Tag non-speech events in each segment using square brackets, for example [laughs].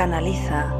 Canaliza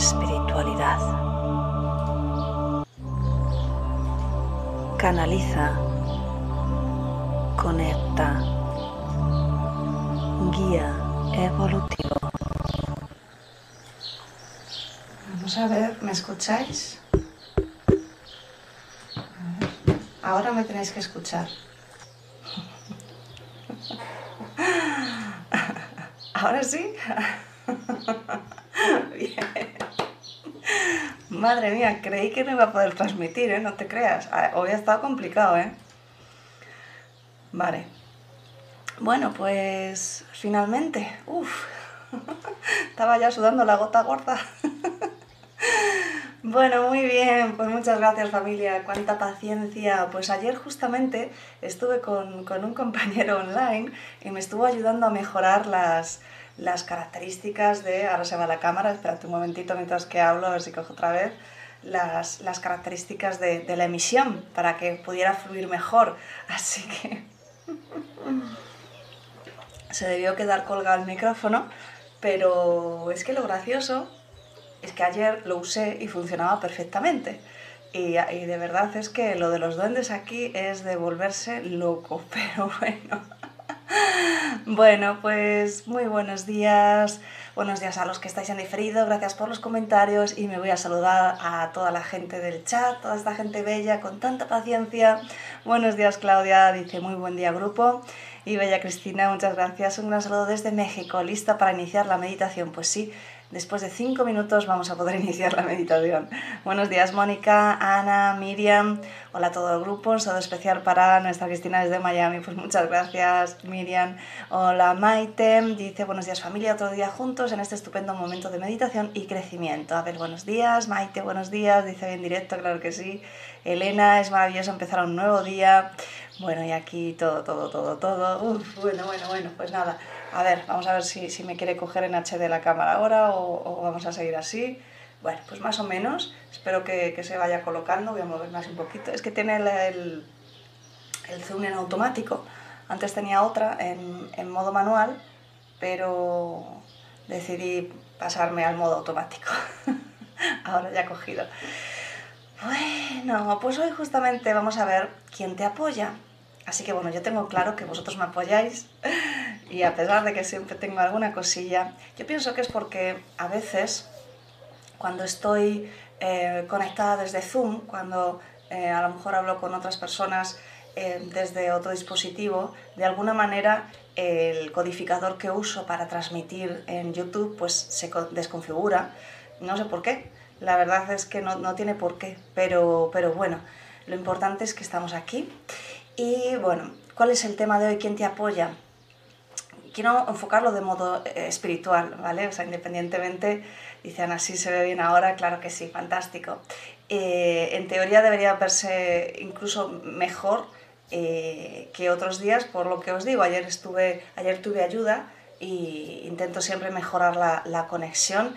espiritualidad. Canaliza, conecta, guía evolutivo. Vamos a ver, ¿me escucháis? Ahora me tenéis que escuchar. [laughs] ¿Ahora sí? [laughs] Madre mía, creí que no iba a poder transmitir, ¿eh? No te creas. Ah, hoy ha estado complicado, ¿eh? Vale. Bueno, pues finalmente, uff, [laughs] estaba ya sudando la gota gorda. [laughs] Bueno, muy bien, pues muchas gracias familia, cuánta paciencia. Pues ayer justamente estuve con, con un compañero [laughs] online y me estuvo ayudando a mejorar las, las características de, ahora se va la cámara, espérate un momentito mientras que hablo, a ver si cojo otra vez, las, las características de, de, la emisión para que pudiera fluir mejor. [laughs] Así que se debió quedar colgado el micrófono, pero es que lo gracioso es que ayer lo usé y funcionaba perfectamente. Y, y de verdad es que lo de los duendes aquí es de volverse loco, [laughs] pero bueno. Bueno, pues muy buenos días. Buenos días a los que estáis en diferido, gracias por los comentarios y me voy a saludar a toda la gente del chat, toda esta gente bella con tanta paciencia. Buenos días Claudia, dice muy buen día grupo. Y Bella Cristina, muchas gracias. Un gran saludo desde México, lista para iniciar la meditación. Pues sí, Después de cinco minutos vamos a poder [laughs] iniciar la meditación. Buenos días Mónica, Ana, Miriam, hola a todo el grupo, un saludo especial para nuestra Cristina desde Miami, pues muchas gracias Miriam. Hola Maite, dice buenos días familia, otro día juntos en este estupendo momento de meditación y crecimiento. A ver, buenos días Maite, buenos días, dice bien directo, claro que sí. Elena, es maravilloso empezar un nuevo día. Bueno, y aquí todo, todo, todo, todo. Uf, bueno, bueno, bueno, pues nada. A ver, vamos a ver si, me quiere coger en HD la cámara ahora o, vamos a seguir así. Bueno, pues más o menos. Espero que, se vaya colocando. Voy a mover más un poquito. Es que tiene el zoom en automático. Antes tenía otra en, en modo manual, pero decidí pasarme al modo automático. [laughs] ahora ya he cogido. Bueno, pues hoy justamente vamos a ver quién te apoya. Así que bueno, yo tengo claro que vosotros me apoyáis y a pesar de que siempre tengo alguna cosilla, yo pienso que es porque a veces cuando estoy eh, conectada desde Zoom, cuando eh, a lo mejor hablo con otras personas eh, desde otro dispositivo, de alguna manera el codificador que uso para transmitir en YouTube pues se desconfigura, no sé por qué, la verdad es que no, no tiene por qué, pero, pero bueno, lo importante es que estamos aquí y bueno, ¿cuál es el tema de hoy? ¿Quién te apoya? Quiero enfocarlo de modo eh, espiritual, ¿vale? O sea, independientemente, dicen así se ve bien ahora, claro que sí, fantástico. Eh, en teoría debería verse incluso mejor eh, que otros días, por lo que os digo, ayer, estuve, ayer tuve ayuda y intento siempre mejorar la, la conexión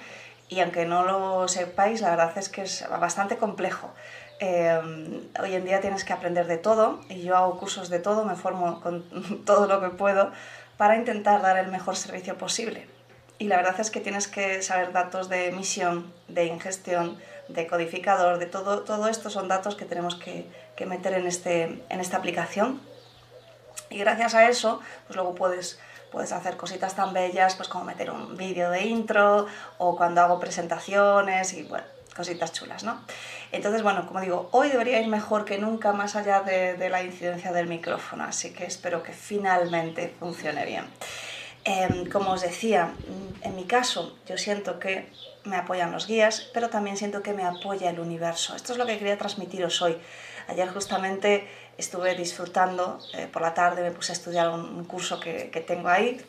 y aunque no lo sepáis, la verdad es que es bastante complejo. Eh, hoy en día tienes que aprender de todo y yo hago cursos de todo, me formo con [laughs] todo lo que puedo para intentar dar el mejor servicio posible. Y la verdad es que tienes que saber datos de emisión, de ingestión, de codificador, de todo, todo esto son datos que tenemos que, que meter en, este, en esta aplicación. Y gracias a eso, pues luego puedes puedes hacer cositas tan bellas pues como meter un vídeo de intro o cuando hago presentaciones y bueno, cositas chulas, ¿no? Entonces, bueno, como digo, hoy debería ir mejor que nunca más allá de, la incidencia del micrófono, así que espero que finalmente funcione bien. Eh, como os decía, mm, en mi caso yo siento que me apoyan los guías, pero también siento que me apoya el universo. Esto es lo que quería transmitiros hoy. Ayer justamente estuve disfrutando, eh, por la tarde me puse a estudiar un, curso que tengo ahí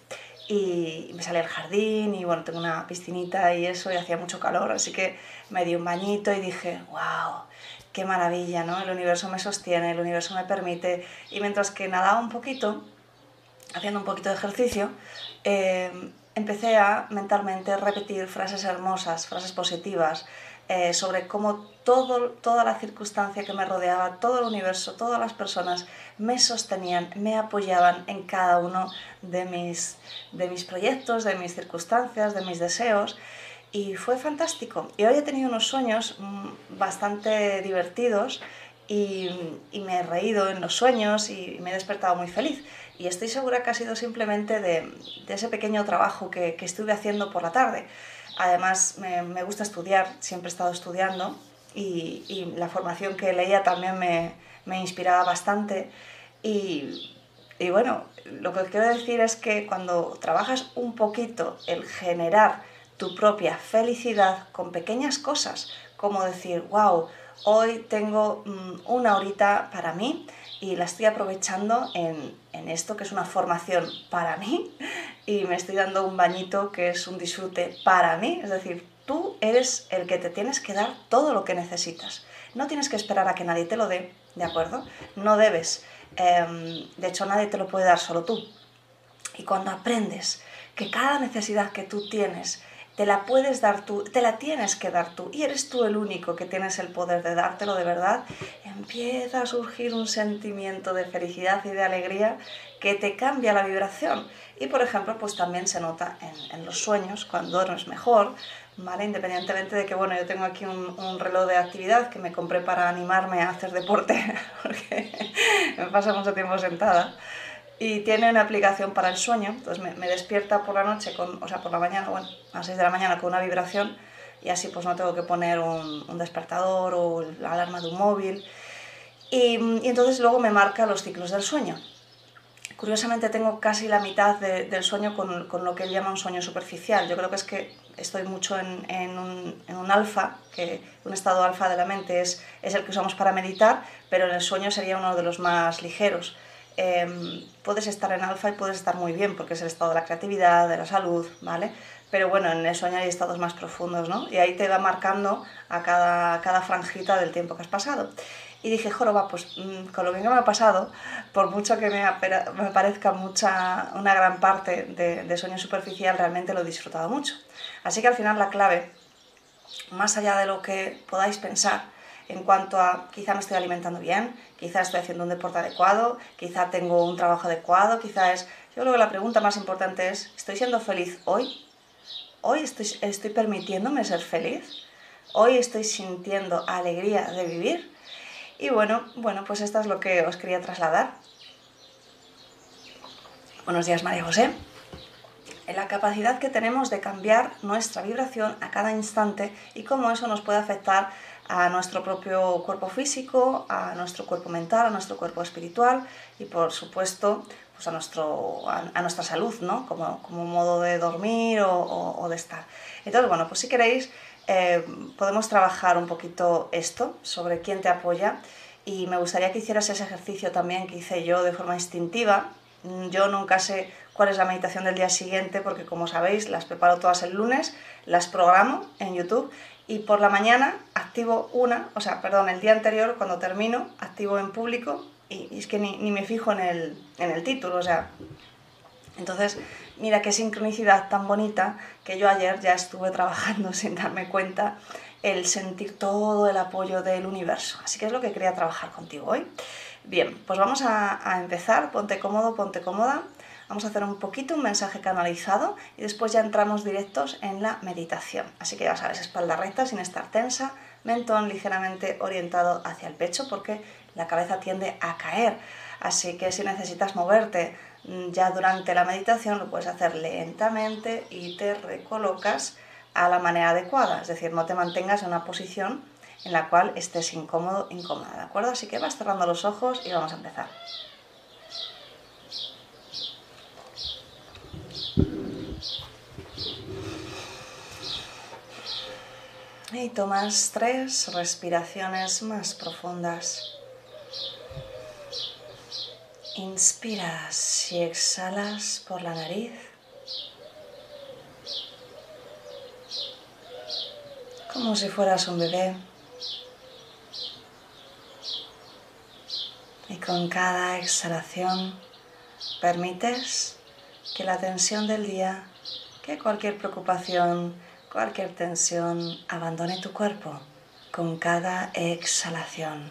y me salí al jardín y bueno, tengo una piscinita y eso y hacía mucho calor, así que me di un bañito y dije, wow, qué maravilla, ¿no? El universo me sostiene, el universo me permite y mientras que nadaba un poquito, haciendo un poquito de ejercicio, eh, empecé a mentalmente repetir frases hermosas, frases positivas, eh, sobre cómo todo, toda la circunstancia que me rodeaba, todo el universo, todas las personas me sostenían, me apoyaban en cada uno de mis, de mis proyectos, de mis circunstancias, de mis deseos. Y fue fantástico. Y hoy he tenido unos sueños mm, bastante divertidos y, me he reído en los sueños y me he despertado muy feliz. Y estoy segura que ha sido simplemente de, ese pequeño trabajo que, que estuve haciendo por la tarde. Además, me, gusta estudiar, siempre he estado estudiando y, la formación que leía también me, me inspiraba bastante. Y, y, bueno, lo que quiero decir es que cuando trabajas un poquito el generar tu propia felicidad con pequeñas cosas, como decir, wow, hoy tengo mm, una horita para mí y la estoy aprovechando en, en, esto que es una formación para mí [laughs] y me estoy dando un bañito que es un disfrute para mí. Es decir, tú eres el que te tienes que dar todo lo que necesitas. No tienes que esperar a que nadie te lo dé, ¿de acuerdo? No debes. Eh, de hecho, nadie te lo puede dar, solo tú. Y cuando aprendes que cada necesidad que tú tienes te la puedes dar tú, te la tienes que dar tú y eres tú el único que tienes el poder de dártelo de verdad, empieza a surgir un sentimiento de felicidad y de alegría que te cambia la vibración. Y por ejemplo, pues también se nota en, en los sueños, cuando duermes mejor, ¿vale? Independientemente de que, bueno, yo tengo aquí un, un, reloj de actividad que me compré para animarme a hacer deporte, [laughs] porque me pasa mucho tiempo sentada. Y tiene una aplicación para el sueño, entonces me, me, despierta por la noche, con, o sea, por la mañana, bueno, a las 6 de la mañana con una vibración y así pues no tengo que poner un, un despertador o la alarma de un móvil. Y, y, entonces luego me marca los ciclos del sueño. Curiosamente tengo casi la mitad de, del sueño con, con, lo que él llama un sueño superficial. Yo creo que es que estoy mucho en, en un, en un alfa, que un estado alfa de la mente es, es el que usamos para meditar, pero en el sueño sería uno de los más ligeros. Eh, puedes estar en alfa y puedes estar muy bien, porque es el estado de la creatividad, de la salud, ¿vale? Pero bueno, en el sueño hay estados más profundos, ¿no? Y ahí te va marcando a cada, cada franjita del tiempo que has pasado. Y dije, joroba, pues mmm, con lo bien que me ha pasado, por mucho que me, me parezca mucha, una gran parte de, de sueño superficial, realmente lo he disfrutado mucho. Así que al final la clave, más allá de lo que podáis pensar, en cuanto a quizá me estoy alimentando bien, quizá estoy haciendo un deporte adecuado, quizá tengo un trabajo adecuado, quizá es... Yo creo que la pregunta más importante es, ¿estoy siendo feliz hoy? ¿Hoy estoy, estoy permitiéndome ser feliz? ¿Hoy estoy sintiendo alegría de vivir? Y bueno, bueno, pues esto es lo que os quería trasladar. Buenos días, María José. En la capacidad que tenemos de cambiar nuestra vibración a cada instante y cómo eso nos puede afectar a nuestro propio cuerpo físico, a nuestro cuerpo mental, a nuestro cuerpo espiritual y por supuesto pues a, nuestro, a, nuestra salud, ¿no? Como, como modo de dormir o, o, de estar. Entonces, bueno, pues si queréis eh, podemos trabajar un poquito esto sobre quién te apoya y me gustaría que hicieras ese ejercicio también que hice yo de forma instintiva. Yo nunca sé cuál es la meditación del día siguiente porque como sabéis las preparo todas el lunes, las programo en YouTube y por la mañana activo una, o sea, perdón, el día anterior cuando termino activo en público y, y es que ni, ni, me fijo en el, en el título, o sea, entonces mira qué sincronicidad tan bonita que yo ayer ya estuve trabajando [laughs] sin darme cuenta el sentir todo el apoyo del universo. Así que es lo que quería trabajar contigo hoy. Bien, pues vamos a, empezar. Ponte cómodo, ponte cómoda. Vamos a hacer un poquito un mensaje canalizado y después ya entramos directos en la meditación. Así que ya sabes, espalda recta sin estar tensa, mentón ligeramente orientado hacia el pecho porque la cabeza tiende a caer. Así que si necesitas moverte ya durante la meditación lo puedes hacer lentamente y te recolocas a la manera adecuada, es decir, no te mantengas en una posición en la cual estés incómodo, incómoda, ¿de acuerdo? Así que vas cerrando los ojos y vamos a empezar. Y tomas tres respiraciones más profundas. Inspiras y exhalas por la nariz. Como si fueras un bebé. Y con cada exhalación permites que la tensión del día, que cualquier preocupación, cualquier tensión abandone tu cuerpo con cada exhalación.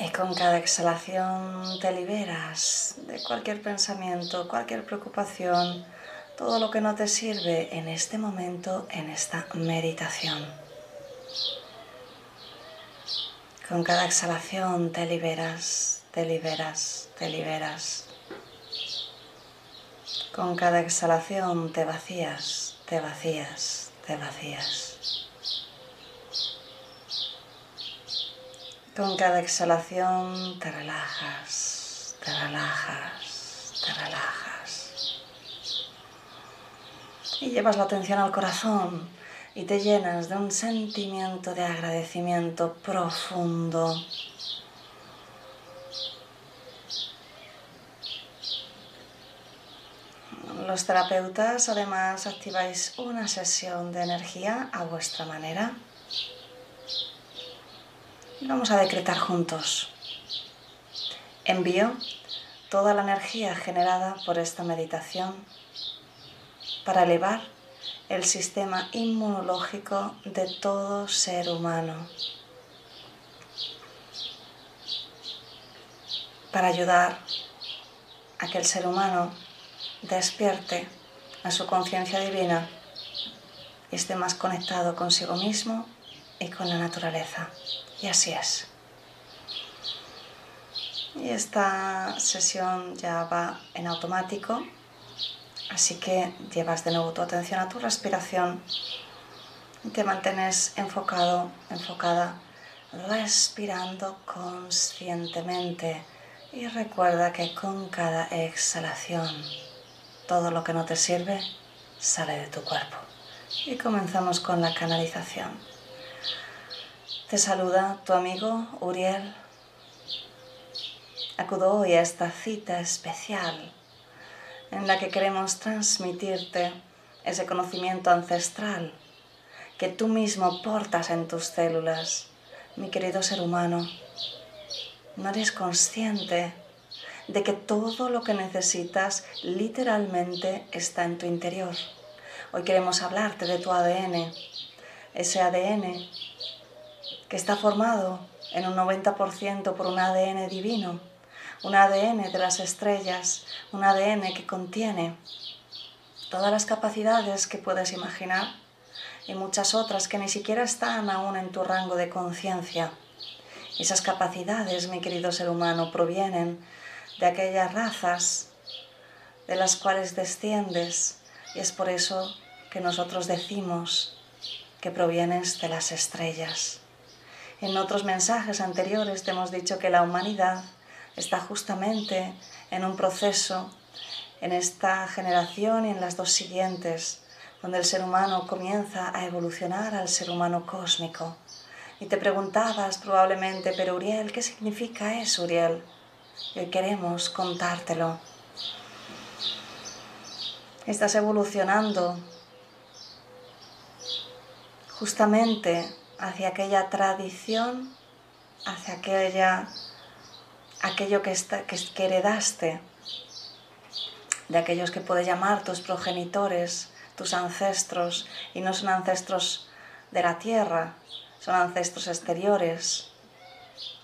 Y con cada exhalación te liberas de cualquier pensamiento, cualquier preocupación, todo lo que no te sirve en este momento, en esta meditación. Con cada exhalación te liberas, te liberas, te liberas. Con cada exhalación te vacías, te vacías, te vacías. Con cada exhalación te relajas, te relajas, te relajas. Y llevas la atención al corazón y te llenas de un sentimiento de agradecimiento profundo. Los terapeutas además activáis una sesión de energía a vuestra manera. Vamos a decretar juntos. Envío toda la energía generada por esta meditación para elevar el sistema inmunológico de todo ser humano, para ayudar a que el ser humano despierte a su conciencia divina y esté más conectado consigo mismo y con la naturaleza. Y así es. Y esta sesión ya va en automático, así que llevas de nuevo tu atención a tu respiración y te mantienes enfocado, enfocada, respirando conscientemente. Y recuerda que con cada exhalación, todo lo que no te sirve sale de tu cuerpo. Y comenzamos con la canalización. Te saluda tu amigo Uriel. Acudo hoy a esta cita especial en la que queremos transmitirte ese conocimiento ancestral que tú mismo portas en tus células, mi querido ser humano. No eres consciente de que todo lo que necesitas literalmente está en tu interior. Hoy queremos hablarte de tu ADN, ese ADN que está formado en un 90% por un ADN divino, un ADN de las estrellas, un ADN que contiene todas las capacidades que puedes imaginar y muchas otras que ni siquiera están aún en tu rango de conciencia. Esas capacidades, mi querido ser humano, provienen de aquellas razas de las cuales desciendes y es por eso que nosotros decimos que provienes de las estrellas. En otros mensajes anteriores te hemos dicho que la humanidad está justamente en un proceso en esta generación y en las dos siguientes, donde el ser humano comienza a evolucionar al ser humano cósmico. Y te preguntabas probablemente, pero Uriel, ¿qué significa eso, Uriel? Y hoy queremos contártelo. Estás evolucionando justamente hacia aquella tradición, hacia aquella, aquello que, que heredaste de aquellos que puedes llamar tus progenitores, tus ancestros, y no son ancestros de la tierra, son ancestros exteriores,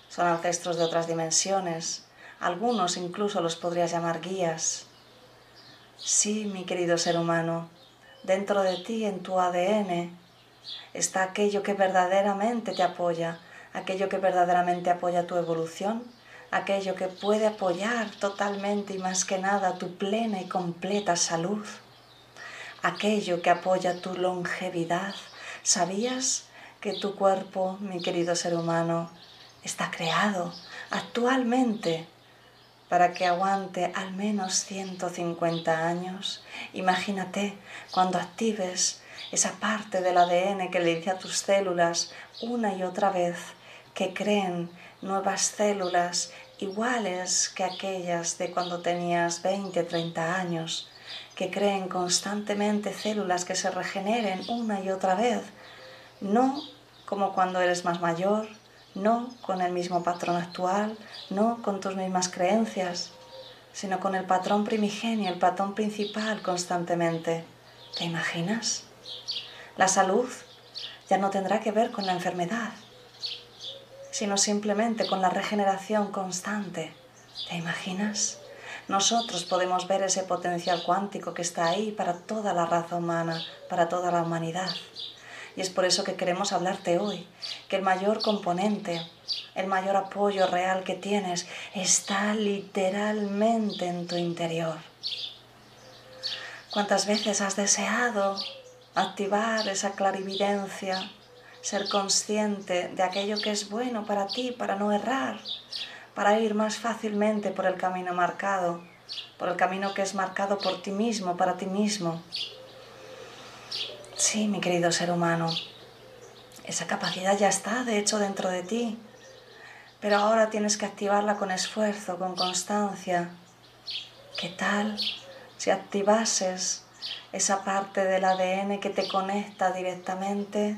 son ancestros de otras dimensiones, algunos incluso los podrías llamar guías. Sí, mi querido ser humano, dentro de ti, en tu ADN, está aquello que verdaderamente te apoya, aquello que verdaderamente apoya tu evolución, aquello que puede apoyar totalmente y más que nada tu plena y completa salud, aquello que apoya tu longevidad. ¿Sabías que tu cuerpo, mi querido ser humano, está creado actualmente para que aguante al menos 150 años? Imagínate cuando actives esa parte del ADN que le dice a tus células una y otra vez que creen nuevas células iguales que aquellas de cuando tenías 20, 30 años, que creen constantemente células que se regeneren una y otra vez, no como cuando eres más mayor, no con el mismo patrón actual, no con tus mismas creencias, sino con el patrón primigenio, el patrón principal constantemente. ¿Te imaginas? La salud ya no tendrá que ver con la enfermedad, sino simplemente con la regeneración constante. ¿Te imaginas? Nosotros podemos ver ese potencial cuántico que está ahí para toda la raza humana, para toda la humanidad. Y es por eso que queremos hablarte hoy, que el mayor componente, el mayor apoyo real que tienes está literalmente en tu interior. ¿Cuántas veces has deseado activar esa clarividencia, ser consciente de aquello que es bueno para ti, para no errar, para ir más fácilmente por el camino marcado, por el camino que es marcado por ti mismo, para ti mismo. Sí, mi querido ser humano, esa capacidad ya está, de hecho, dentro de ti, pero ahora tienes que activarla con esfuerzo, con constancia. ¿Qué tal si activases esa parte del ADN que te conecta directamente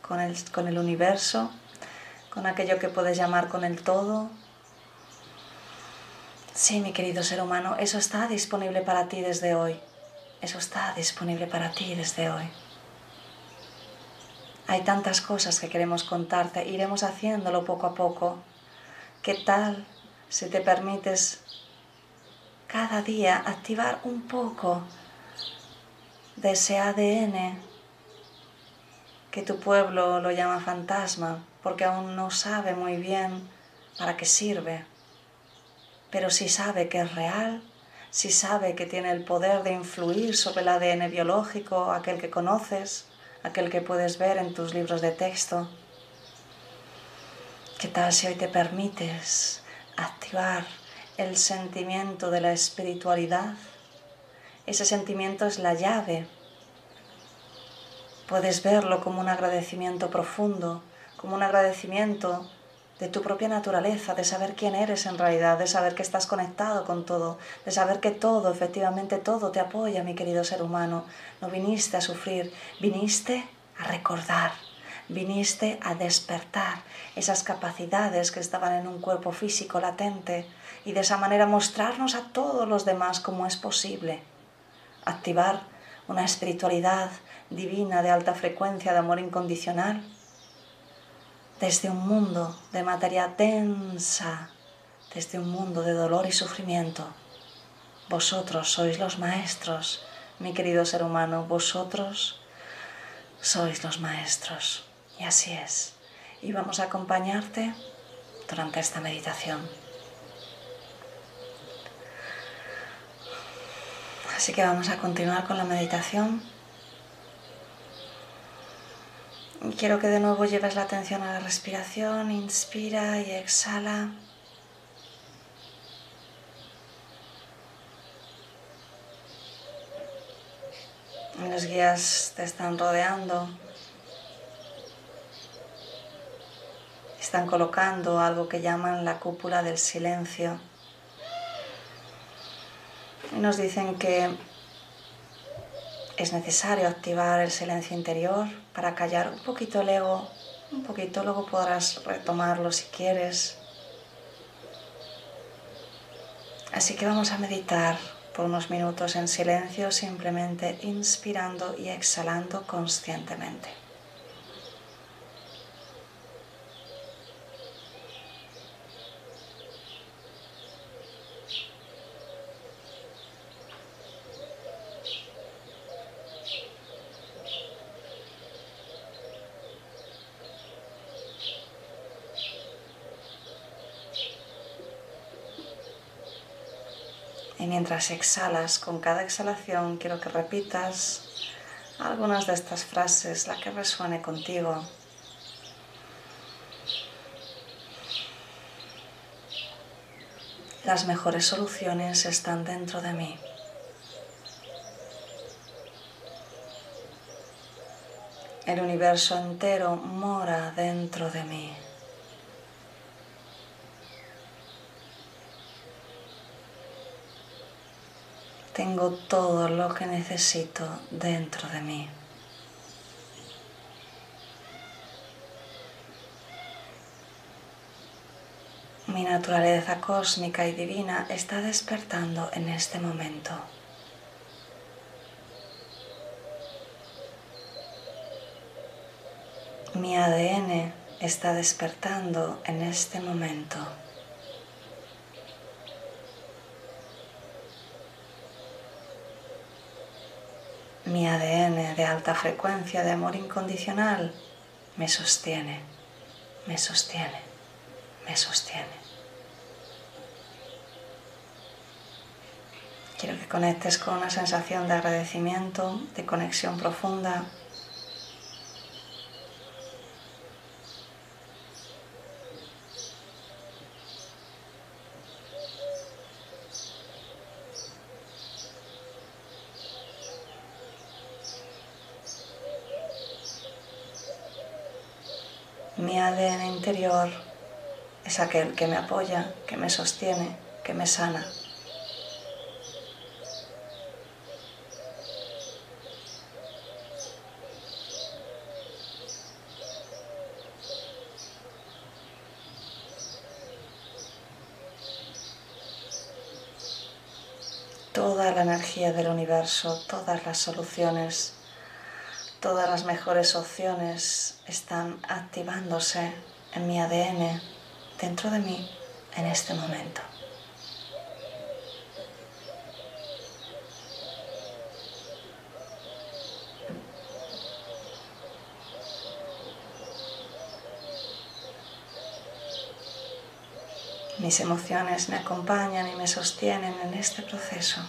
con el, con el universo, con aquello que puedes llamar con el todo. Sí, mi querido ser humano, eso está disponible para ti desde hoy. Eso está disponible para ti desde hoy. Hay tantas cosas que queremos contarte, iremos haciéndolo poco a poco. ¿Qué tal si te permites cada día activar un poco de ese ADN que tu pueblo lo llama fantasma, porque aún no sabe muy bien para qué sirve, pero si sabe que es real, si sabe que tiene el poder de influir sobre el ADN biológico, aquel que conoces, aquel que puedes ver en tus libros de texto. ¿Qué tal si hoy te permites activar el sentimiento de la espiritualidad? Ese sentimiento es la llave. Puedes verlo como un agradecimiento profundo, como un agradecimiento de tu propia naturaleza, de saber quién eres en realidad, de saber que estás conectado con todo, de saber que todo, efectivamente todo te apoya, mi querido ser humano. No viniste a sufrir, viniste a recordar, viniste a despertar esas capacidades que estaban en un cuerpo físico latente y de esa manera mostrarnos a todos los demás cómo es posible activar una espiritualidad divina de alta frecuencia de amor incondicional desde un mundo de materia densa, desde un mundo de dolor y sufrimiento. Vosotros sois los maestros, mi querido ser humano, vosotros sois los maestros. Y así es. Y vamos a acompañarte durante esta meditación. Así que vamos a continuar con la meditación. Quiero que de nuevo lleves la atención a la respiración, inspira y exhala. Los guías te están rodeando, están colocando algo que llaman la cúpula del silencio. Nos dicen que es necesario activar el silencio interior para callar un poquito el ego, un poquito, luego podrás retomarlo si quieres. Así que vamos a meditar por unos minutos en silencio, simplemente inspirando y exhalando conscientemente. Y mientras exhalas, con cada exhalación quiero que repitas algunas de estas frases, la que resuene contigo. Las mejores soluciones están dentro de mí. El universo entero mora dentro de mí. Tengo todo lo que necesito dentro de mí. Mi naturaleza cósmica y divina está despertando en este momento. Mi ADN está despertando en este momento. Mi ADN de alta frecuencia de amor incondicional me sostiene, me sostiene, me sostiene. Quiero que conectes con una sensación de agradecimiento, de conexión profunda Mi ADN es aquel que me apoya, que me sostiene, que me sana. Toda la energía del universo, todas las soluciones Todas las mejores opciones están activándose en mi ADN, dentro de mí, en este momento. Mis emociones me acompañan y me sostienen en este proceso.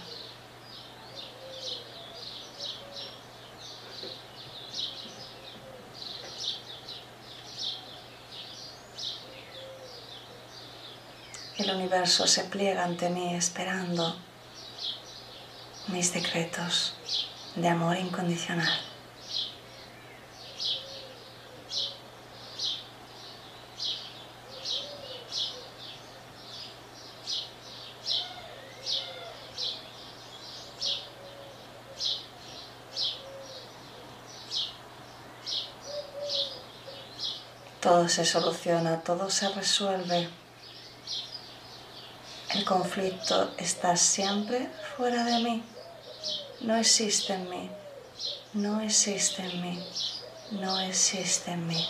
El universo se pliega ante mí esperando mis decretos de amor incondicional. Todo se soluciona, todo se resuelve. Conflicto está siempre fuera de mí. No existe en mí. No existe en mí. No existe en mí.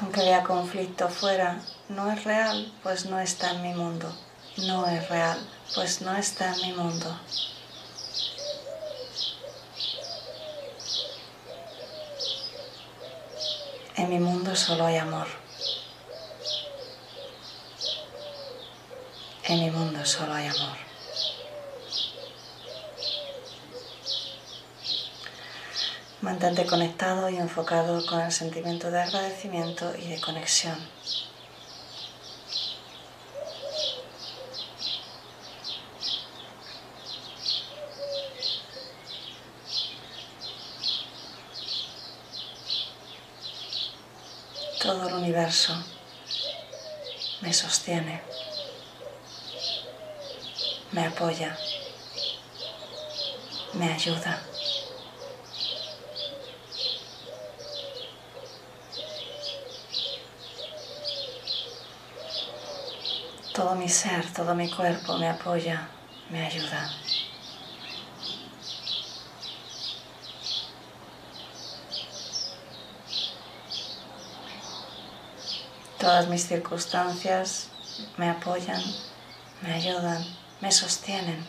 Aunque vea conflicto fuera, no es real, pues no está en mi mundo. No es real, pues no está en mi mundo. En mi mundo solo hay amor. En mi mundo solo hay amor. Mantente conectado y enfocado con el sentimiento de agradecimiento y de conexión. Todo el universo me sostiene, me apoya, me ayuda. Todo mi ser, todo mi cuerpo me apoya, me ayuda. Todas mis circunstancias me apoyan, me ayudan, me sostienen.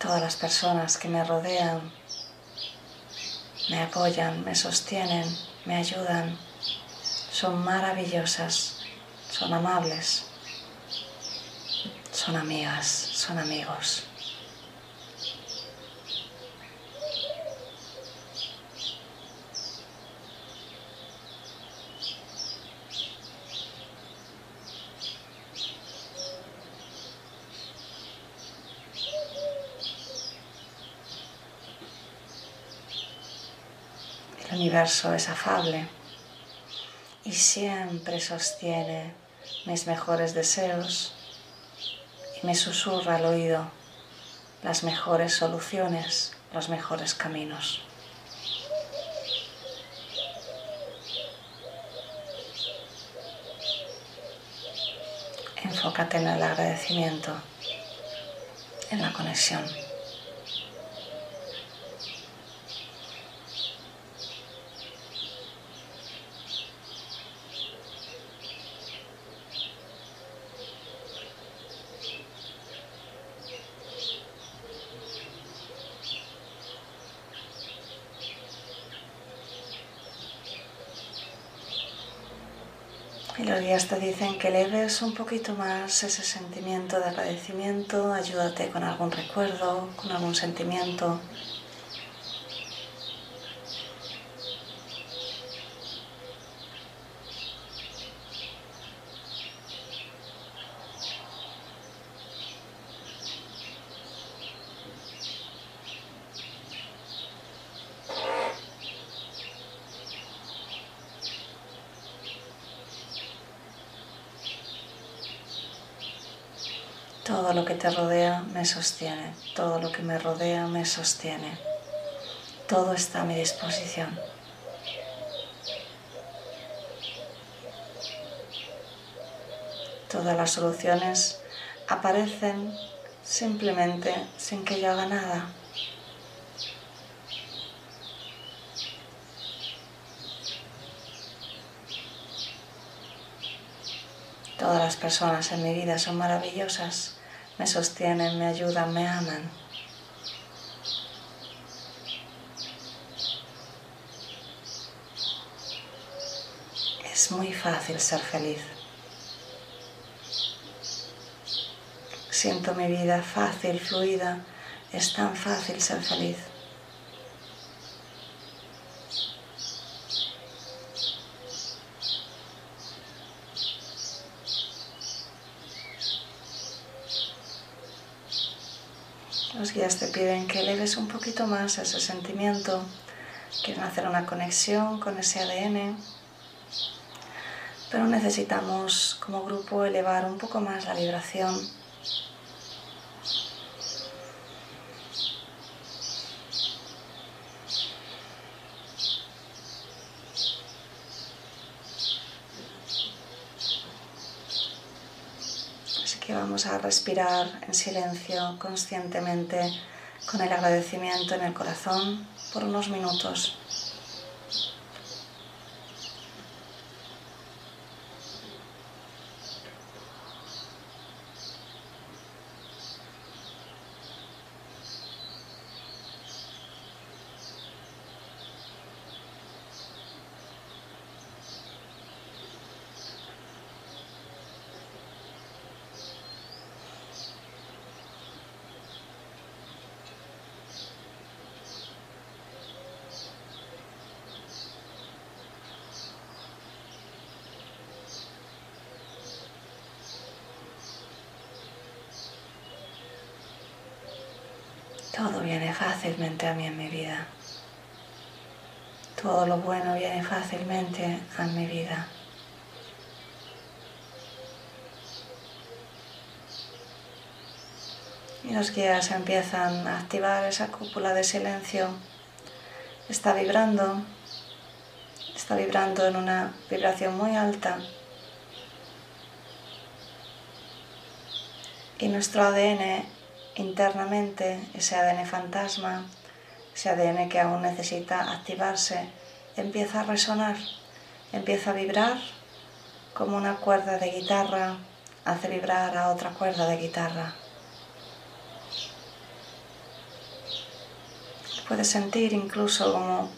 Todas las personas que me rodean me apoyan, me sostienen, me ayudan son maravillosas, son amables, son amigas, son amigos. El universo es afable y siempre sostiene mis mejores deseos y me susurra al oído las mejores soluciones, los mejores caminos. Enfócate en el agradecimiento, en la conexión. Días te dicen que leves un poquito más ese sentimiento de agradecimiento, ayúdate con algún recuerdo, con algún sentimiento. me sostiene, todo lo que me rodea me sostiene, todo está a mi disposición. Todas las soluciones aparecen simplemente sin que yo haga nada. Todas las personas en mi vida son maravillosas me sostienen, me ayudan, me aman. Es muy fácil ser feliz. Siento mi vida fácil, fluida. Es tan fácil ser feliz. Te piden que eleves un poquito más ese sentimiento, quieren hacer una conexión con ese ADN, pero necesitamos como grupo elevar un poco más la vibración. A respirar en silencio, conscientemente, con el agradecimiento en el corazón por unos minutos. Todo viene fácilmente a mí en mi vida. Todo lo bueno viene fácilmente a mi vida. Y los guías empiezan a activar esa cúpula de silencio. Está vibrando, está vibrando en una vibración muy alta. Y nuestro ADN internamente ese ADN fantasma, ese ADN que aún necesita activarse, empieza a resonar, empieza a vibrar como una cuerda de guitarra hace vibrar a otra cuerda de guitarra. Puedes sentir incluso como,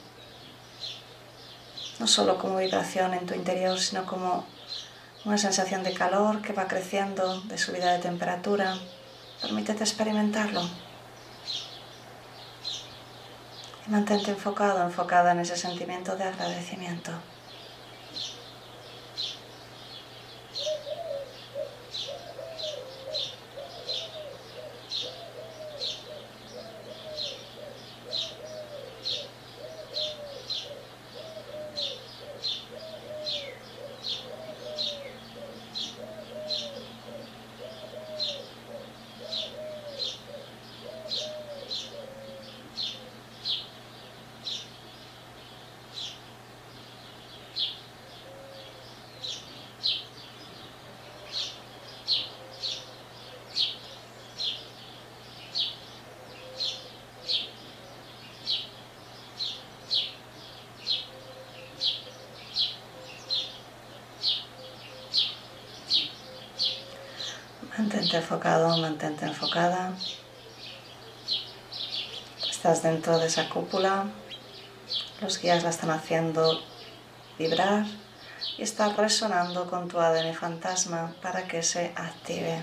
no solo como vibración en tu interior, sino como una sensación de calor que va creciendo, de subida de temperatura. Permítete experimentarlo. Y mantente enfocado, enfocada en ese sentimiento de agradecimiento. Enfocado, mantente enfocada. Estás dentro de esa cúpula. Los guías la están haciendo vibrar y estás resonando con tu ADN fantasma para que se active.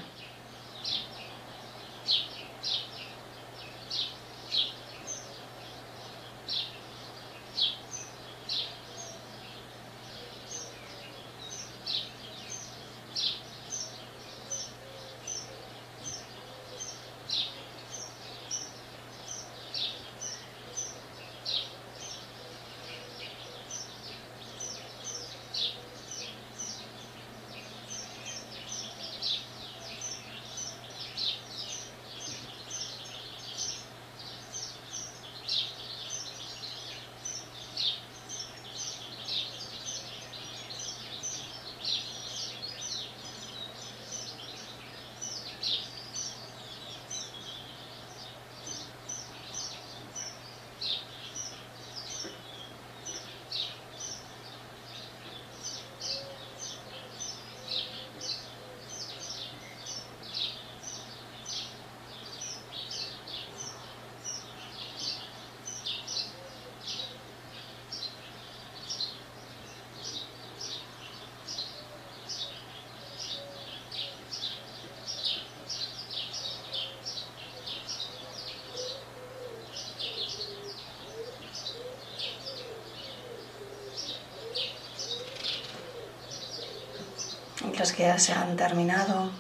Los guías se han terminado.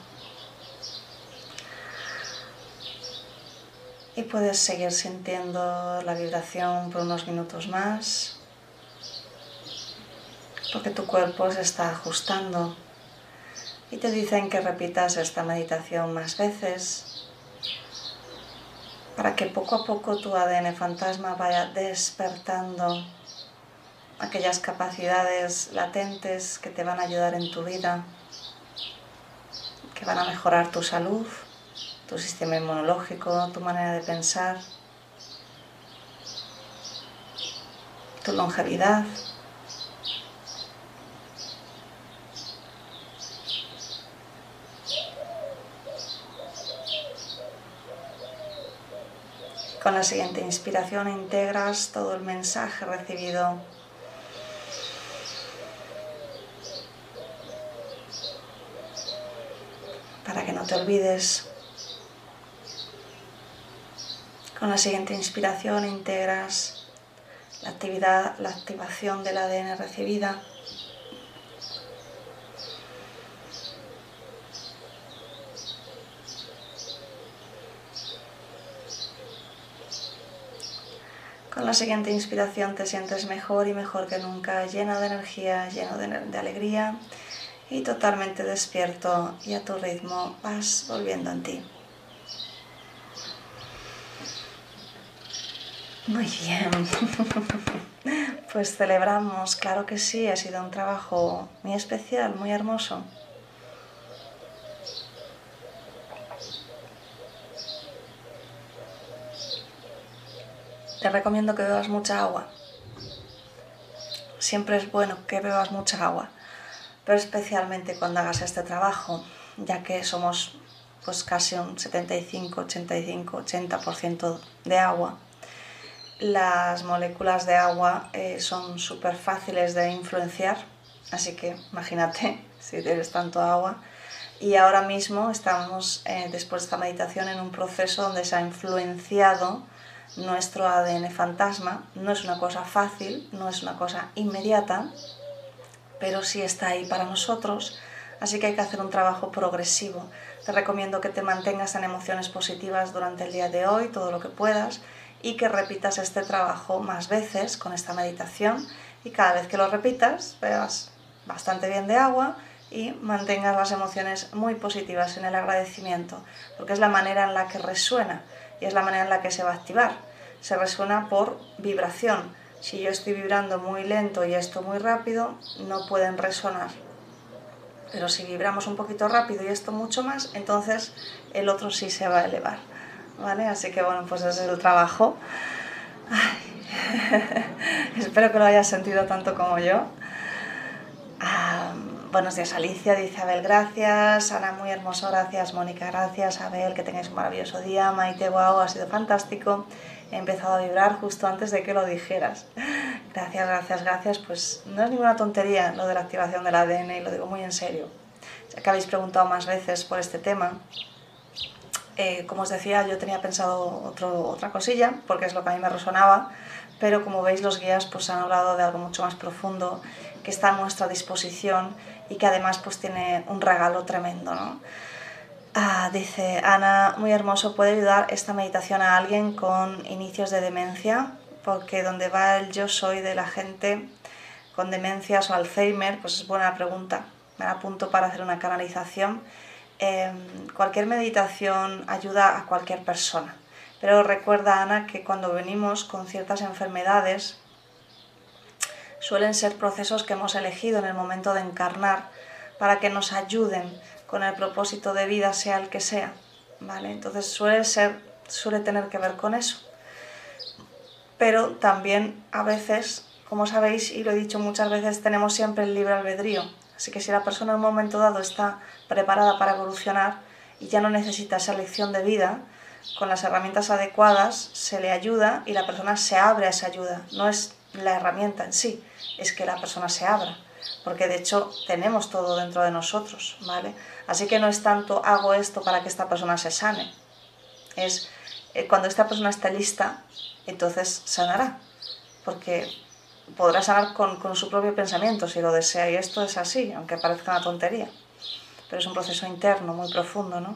Y puedes seguir sintiendo la vibración por unos minutos más, porque tu cuerpo se está ajustando. Y te dicen que repitas esta meditación más veces para que poco a poco tu ADN fantasma vaya despertando aquellas capacidades latentes que te van a ayudar en tu vida, que van a mejorar tu salud, tu sistema inmunológico, tu manera de pensar, tu longevidad. Con la siguiente inspiración integras todo el mensaje recibido para que no te olvides. Con la siguiente inspiración integras la actividad, la activación del ADN recibida. Con la siguiente inspiración te sientes mejor y mejor que nunca, llena de energía, lleno de, de alegría y totalmente despierto y a tu ritmo vas volviendo en ti. Muy bien. [laughs] Pues celebramos, claro que sí, ha sido un trabajo muy especial, muy hermoso. Te recomiendo que bebas mucha agua. Siempre es bueno que bebas mucha agua pero especialmente cuando hagas este trabajo, ya que somos pues casi un 75, 85, 80% de agua. Las moléculas de agua eh, son súper fáciles de influenciar, así que imagínate [laughs] si tienes tanto agua. Y ahora mismo estamos, eh, después de esta meditación, en un proceso donde se ha influenciado nuestro ADN fantasma. No es una cosa fácil, no es una cosa inmediata, pero sí está ahí para nosotros, así que hay que hacer un trabajo progresivo. Te recomiendo que te mantengas en emociones positivas durante el día de hoy, todo lo que puedas, y que repitas este trabajo más veces con esta meditación y cada vez que lo repitas bebas bastante bien de agua y mantengas las emociones muy positivas en el agradecimiento, porque es la manera en la que resuena y es la manera en la que se va a activar. Se resuena por vibración, si yo estoy vibrando muy lento y esto muy rápido, no pueden resonar. Pero si vibramos un poquito rápido y esto mucho más, entonces el otro sí se va a elevar. ¿Vale? Así que bueno, pues ese es el trabajo. [laughs] Espero que lo hayas sentido tanto como yo. buenos días Alicia, dice Abel, gracias. Ana, muy hermoso, gracias. Mónica, gracias. Abel, que tengáis un maravilloso día. Maite, wow, ha sido fantástico he empezado a vibrar justo antes de que lo dijeras. [gasps] Gracias, gracias, gracias. Pues no es ninguna tontería lo de la activación del ADN y lo digo muy en serio. Ya que habéis preguntado más veces por este tema, eh, como os decía, yo tenía pensado otro, otra cosilla, porque es lo que a mí me resonaba, pero como veis los guías pues han hablado de algo mucho más profundo, que está a nuestra disposición y que además pues tiene un regalo tremendo, ¿no? Ah, dice Ana, muy hermoso, puede ayudar esta meditación a alguien con inicios de demencia, porque donde va el yo soy de la gente con demencias o Alzheimer, pues es buena pregunta. Me apunto para hacer una canalización. Em, cualquier meditación ayuda a cualquier persona, pero recuerda Ana que cuando venimos con ciertas enfermedades suelen ser procesos que hemos elegido en el momento de encarnar para que nos ayuden con el propósito de vida, sea el que sea. ¿vale? Entonces suele, ser, suele tener que ver con eso. Pero también a veces, como sabéis y lo he dicho muchas veces, tenemos siempre el libre albedrío. Así que si la persona en un momento dado está preparada para evolucionar y ya no necesita esa lección de vida, con las herramientas adecuadas se le ayuda y la persona se abre a esa ayuda. No es la herramienta en sí, es que la persona se abra porque de hecho tenemos todo dentro de nosotros, ¿vale? Así que no es tanto hago esto para que esta persona se sane, es eh, cuando esta persona esté lista, entonces sanará, porque podrá sanar con, con, su propio pensamiento si lo desea y esto es así, aunque parezca una tontería. pero es un proceso interno muy profundo, ¿no?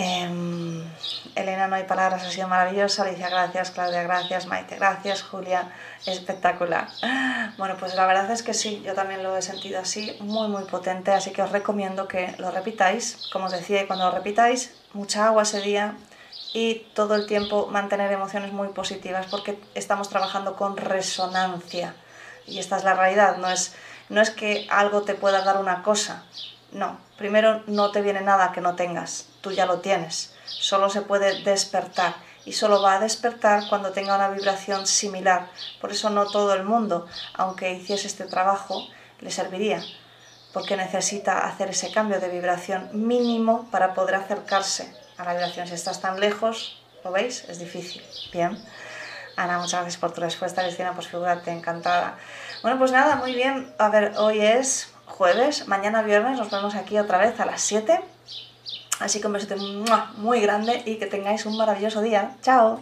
Em, Elena, no hay palabras, ha sido maravilloso. Alicia, gracias. Claudia, gracias. Maite, gracias. Julia, espectacular. Bueno, pues la verdad es que sí, yo también lo he sentido así, muy, muy potente. Así que os recomiendo que lo repitáis. Como os decía, y cuando lo repitáis, mucha agua ese día y todo el tiempo mantener emociones muy positivas porque estamos trabajando con resonancia. Y esta es la realidad, no es, no es que algo te pueda dar una cosa, no, primero no te viene nada que no tengas, tú ya lo tienes, solo se puede despertar y solo va a despertar cuando tenga una vibración similar. Por eso no todo el mundo, aunque hiciese este trabajo, le serviría, porque necesita hacer ese cambio de vibración mínimo para poder acercarse a la vibración. Si estás tan lejos, ¿lo veis? Es difícil. Bien. Ana, muchas gracias por tu respuesta, Cristina, pues figúrate, encantada. Bueno, pues nada, muy bien. A ver, hoy es jueves, mañana viernes nos vemos aquí otra vez a las 7. Así que un besote muy grande y que tengáis un maravilloso día. ¡Chao!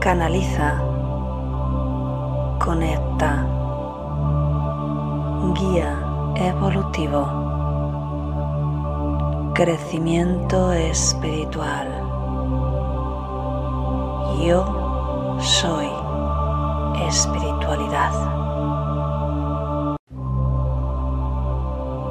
Canaliza. Conecta. Guía evolutivo. Crecimiento espiritual. Yo soy espiritualidad.